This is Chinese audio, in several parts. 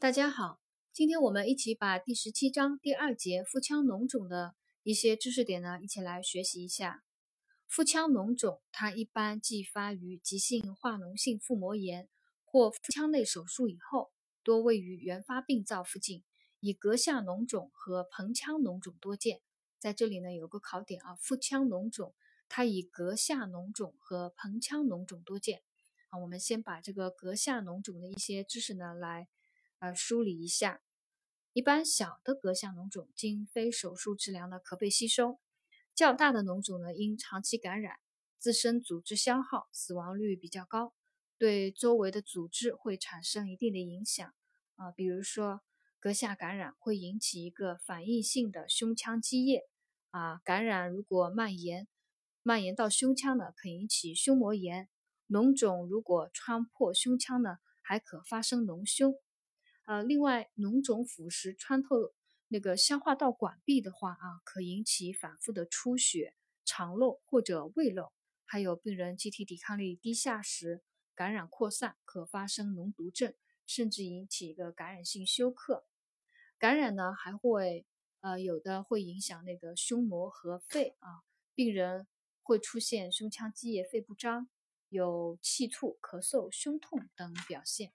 大家好，今天我们一起把第十七章第二节腹腔脓肿的一些知识点呢，一起来学习一下。腹腔脓肿它一般继发于急性化脓性腹膜炎或腹腔内手术以后，多位于原发病灶附近，以膈下脓肿和盆腔脓肿多见。在这里呢有个考点啊，腹腔脓肿它以膈下脓肿和盆腔脓肿多见啊。我们先把这个膈下脓肿的一些知识呢来。呃，梳理一下，一般小的膈下脓肿经非手术治疗呢，可被吸收；较大的脓肿呢，因长期感染，自身组织消耗，死亡率比较高，对周围的组织会产生一定的影响啊。比如说，膈下感染会引起一个反应性的胸腔积液啊，感染如果蔓延，蔓延到胸腔呢，可引起胸膜炎。脓肿如果穿破胸腔呢，还可发生脓胸。呃，另外，脓肿腐蚀穿透那个消化道管壁的话啊，可引起反复的出血、肠漏或者胃漏。还有病人机体抵抗力低下时，感染扩散，可发生脓毒症，甚至引起一个感染性休克。感染呢，还会呃有的会影响那个胸膜和肺啊，病人会出现胸腔积液、肺不张，有气促、咳嗽、胸痛等表现。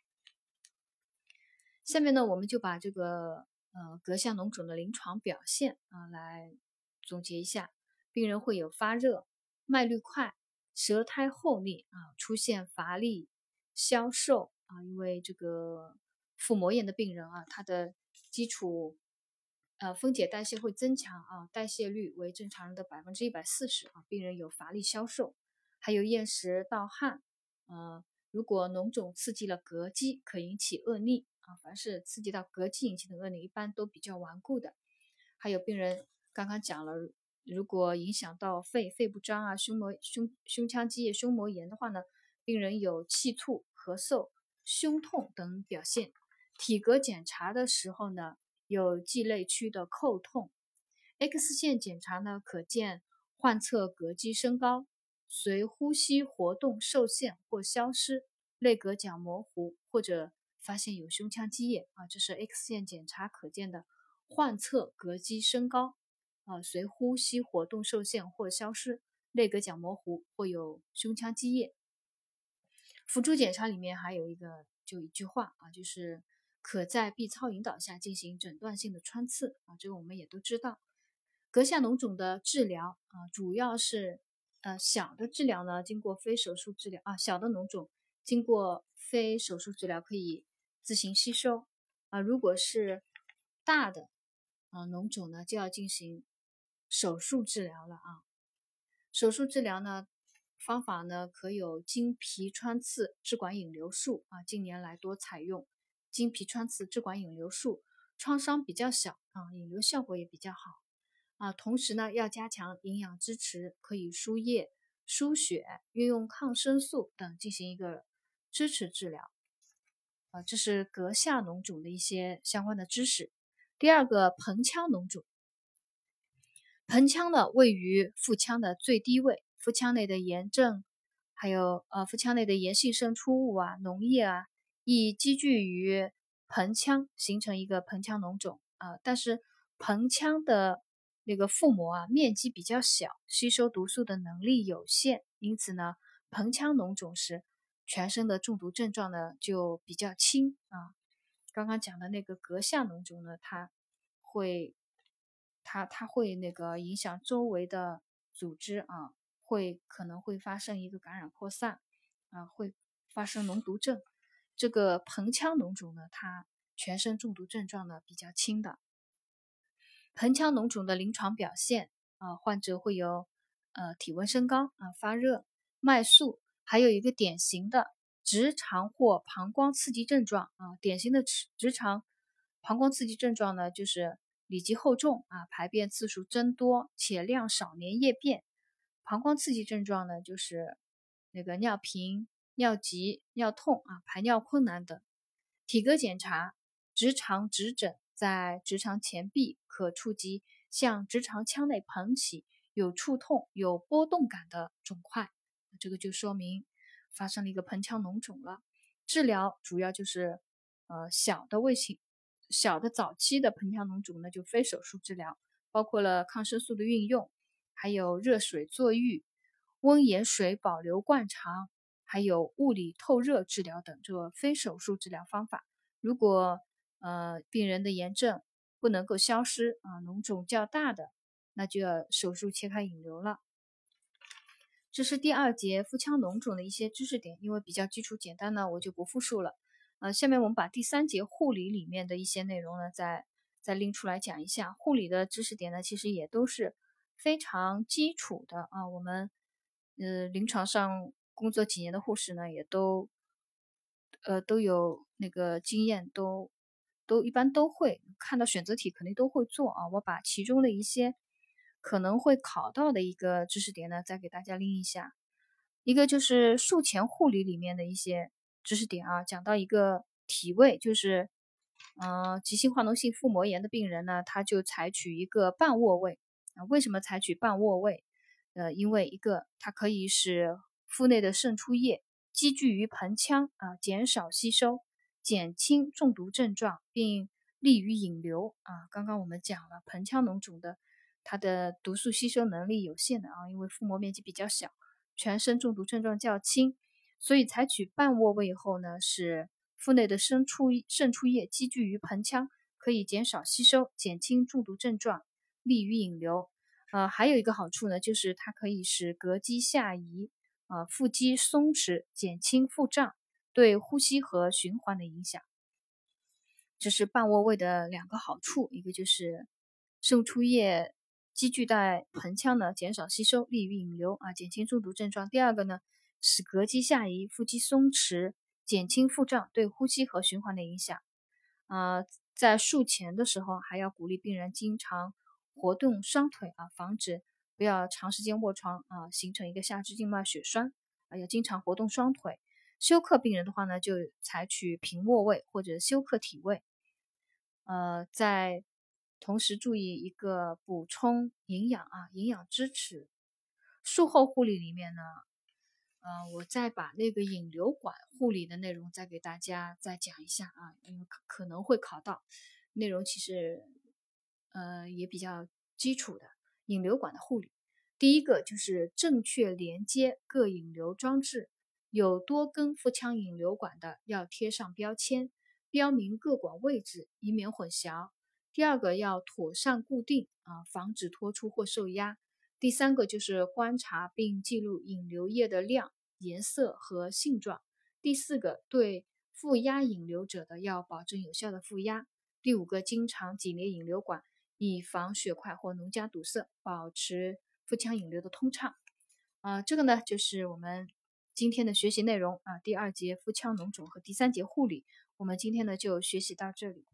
下面呢，我们就把这个呃膈下脓肿的临床表现啊来总结一下。病人会有发热、脉率快、舌苔厚腻啊，出现乏力、消瘦啊。因为这个腹膜炎的病人啊，他的基础呃分解代谢会增强啊，代谢率为正常人的百分之一百四十啊。病人有乏力、消瘦，还有厌食、盗汗。呃，如果脓肿刺激了膈肌，可引起恶逆。啊，凡是刺激到膈肌引起的恶逆，一般都比较顽固的。还有病人刚刚讲了，如果影响到肺、肺不张啊、胸膜、胸胸腔积液、胸膜炎的话呢，病人有气促、咳嗽、胸痛等表现。体格检查的时候呢，有际肋区的叩痛。X 线检查呢，可见患侧膈肌升高，随呼吸活动受限或消失，肋膈角模糊或者。发现有胸腔积液啊，这是 X 线检查可见的患侧膈肌升高啊，随呼吸活动受限或消失，肋膈角模糊或有胸腔积液。辅助检查里面还有一个就一句话啊，就是可在 B 超引导下进行诊断性的穿刺啊，这个我们也都知道。膈下脓肿的治疗啊，主要是呃小的治疗呢，经过非手术治疗啊，小的脓肿经过非手术治疗可以。自行吸收啊，如果是大的啊脓肿呢，就要进行手术治疗了啊。手术治疗呢，方法呢可有经皮穿刺、支管引流术啊。近年来多采用经皮穿刺、支管引流术，创伤比较小啊，引流效果也比较好啊。同时呢，要加强营养支持，可以输液、输血，运用抗生素等进行一个支持治疗。啊，这是膈下脓肿的一些相关的知识。第二个，盆腔脓肿。盆腔呢，位于腹腔的最低位，腹腔内的炎症，还有呃腹腔内的炎性渗出物啊、脓液啊，易积聚于盆腔，形成一个盆腔脓肿啊。但是盆腔的那个腹膜啊，面积比较小，吸收毒素的能力有限，因此呢，盆腔脓肿时。全身的中毒症状呢就比较轻啊，刚刚讲的那个膈下脓肿呢，它会，它它会那个影响周围的组织啊，会可能会发生一个感染扩散啊，会发生脓毒症。这个盆腔脓肿呢，它全身中毒症状呢比较轻的。盆腔脓肿的临床表现啊，患者会有呃体温升高啊，发热、脉速。还有一个典型的直肠或膀胱刺激症状啊，典型的直直肠膀胱刺激症状呢，就是里积厚重啊，排便次数增多且量少，粘液便。膀胱刺激症状呢，就是那个尿频、尿急、尿痛啊，排尿困难等。体格检查，直肠直诊在直肠前壁可触及向直肠腔内膨起、有触痛、有波动感的肿块。这个就说明发生了一个盆腔脓肿了。治疗主要就是呃小的胃型、小的早期的盆腔脓肿呢，就非手术治疗，包括了抗生素的运用，还有热水坐浴、温盐水保留灌肠，还有物理透热治疗等这个非手术治疗方法。如果呃病人的炎症不能够消失啊，脓肿较大的，那就要手术切开引流了。这是第二节腹腔脓肿的一些知识点，因为比较基础简单呢，我就不复述了。呃，下面我们把第三节护理里面的一些内容呢，再再拎出来讲一下。护理的知识点呢，其实也都是非常基础的啊。我们呃临床上工作几年的护士呢，也都呃都有那个经验，都都一般都会看到选择题肯定都会做啊。我把其中的一些。可能会考到的一个知识点呢，再给大家拎一下。一个就是术前护理里面的一些知识点啊，讲到一个体位，就是，嗯，急性化脓性腹膜炎的病人呢，他就采取一个半卧位啊。为什么采取半卧位？呃，因为一个它可以使腹内的渗出液积聚于盆腔啊，减少吸收，减轻中毒症状，并利于引流啊。刚刚我们讲了盆腔脓肿的。它的毒素吸收能力有限的啊，因为腹膜面积比较小，全身中毒症状较轻，所以采取半卧位后呢，使腹内的渗出渗出液积聚于盆腔，可以减少吸收，减轻中毒症状，利于引流。呃，还有一个好处呢，就是它可以使膈肌下移，啊，腹肌松弛，减轻腹胀，对呼吸和循环的影响。这是半卧位的两个好处，一个就是渗出液。积聚在盆腔呢，减少吸收，利于引流啊，减轻中毒症状。第二个呢，使膈肌下移，腹肌松弛，减轻腹胀，对呼吸和循环的影响。啊，在术前的时候，还要鼓励病人经常活动双腿啊，防止不要长时间卧床啊，形成一个下肢静脉血栓啊，要经常活动双腿。休克病人的话呢，就采取平卧位或者休克体位。呃，在同时注意一个补充营养啊，营养支持。术后护理里面呢，呃，我再把那个引流管护理的内容再给大家再讲一下啊，因为可可能会考到，内容其实呃也比较基础的。引流管的护理，第一个就是正确连接各引流装置，有多根腹腔引流管的要贴上标签，标明各管位置，以免混淆。第二个要妥善固定啊，防止脱出或受压。第三个就是观察并记录引流液的量、颜色和性状。第四个对负压引流者的要保证有效的负压。第五个经常挤捏引流管，以防血块或脓痂堵塞，保持腹腔引流的通畅。啊，这个呢就是我们今天的学习内容啊。第二节腹腔脓肿和第三节护理，我们今天呢就学习到这里。